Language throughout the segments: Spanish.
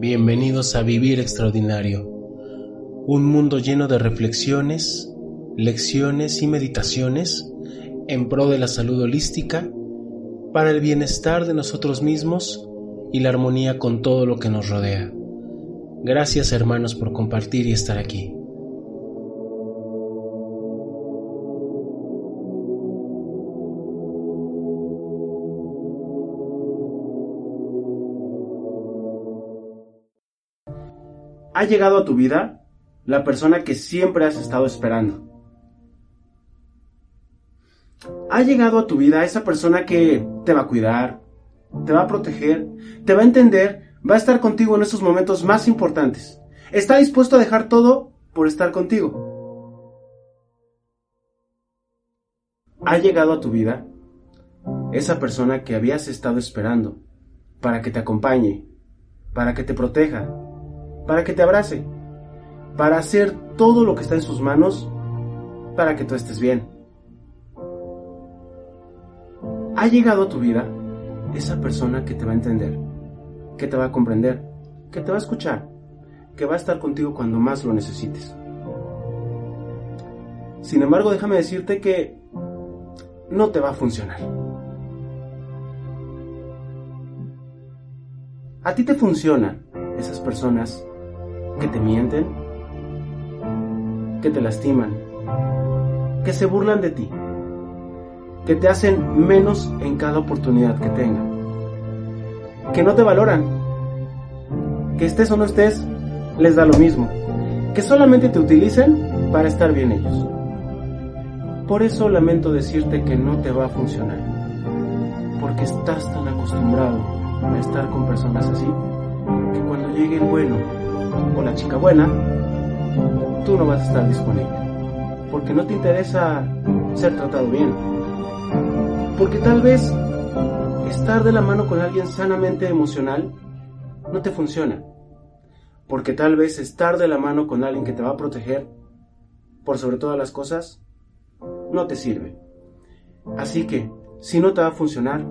Bienvenidos a Vivir Extraordinario, un mundo lleno de reflexiones, lecciones y meditaciones en pro de la salud holística, para el bienestar de nosotros mismos y la armonía con todo lo que nos rodea. Gracias hermanos por compartir y estar aquí. Ha llegado a tu vida la persona que siempre has estado esperando. Ha llegado a tu vida esa persona que te va a cuidar, te va a proteger, te va a entender, va a estar contigo en esos momentos más importantes. Está dispuesto a dejar todo por estar contigo. Ha llegado a tu vida esa persona que habías estado esperando para que te acompañe, para que te proteja, para que te abrace, para hacer todo lo que está en sus manos para que tú estés bien. Ha llegado a tu vida esa persona que te va a entender, que te va a comprender, que te va a escuchar, que va a estar contigo cuando más lo necesites. Sin embargo, déjame decirte que no te va a funcionar. A ti te funcionan esas personas que te mienten, que te lastiman, que se burlan de ti, que te hacen menos en cada oportunidad que tengan, que no te valoran, que estés o no estés, les da lo mismo, que solamente te utilicen para estar bien ellos. Por eso lamento decirte que no te va a funcionar, porque estás tan acostumbrado a estar con personas así, que cuando llegue el bueno o la chica buena, tú no vas a estar disponible. Porque no te interesa ser tratado bien. Porque tal vez estar de la mano con alguien sanamente emocional no te funciona. Porque tal vez estar de la mano con alguien que te va a proteger por sobre todas las cosas no te sirve. Así que, si no te va a funcionar,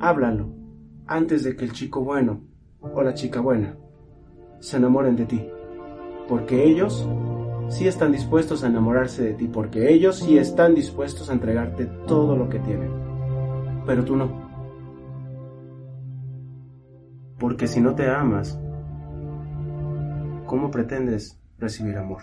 háblalo antes de que el chico bueno o la chica buena se enamoren de ti, porque ellos sí están dispuestos a enamorarse de ti, porque ellos sí están dispuestos a entregarte todo lo que tienen, pero tú no. Porque si no te amas, ¿cómo pretendes recibir amor?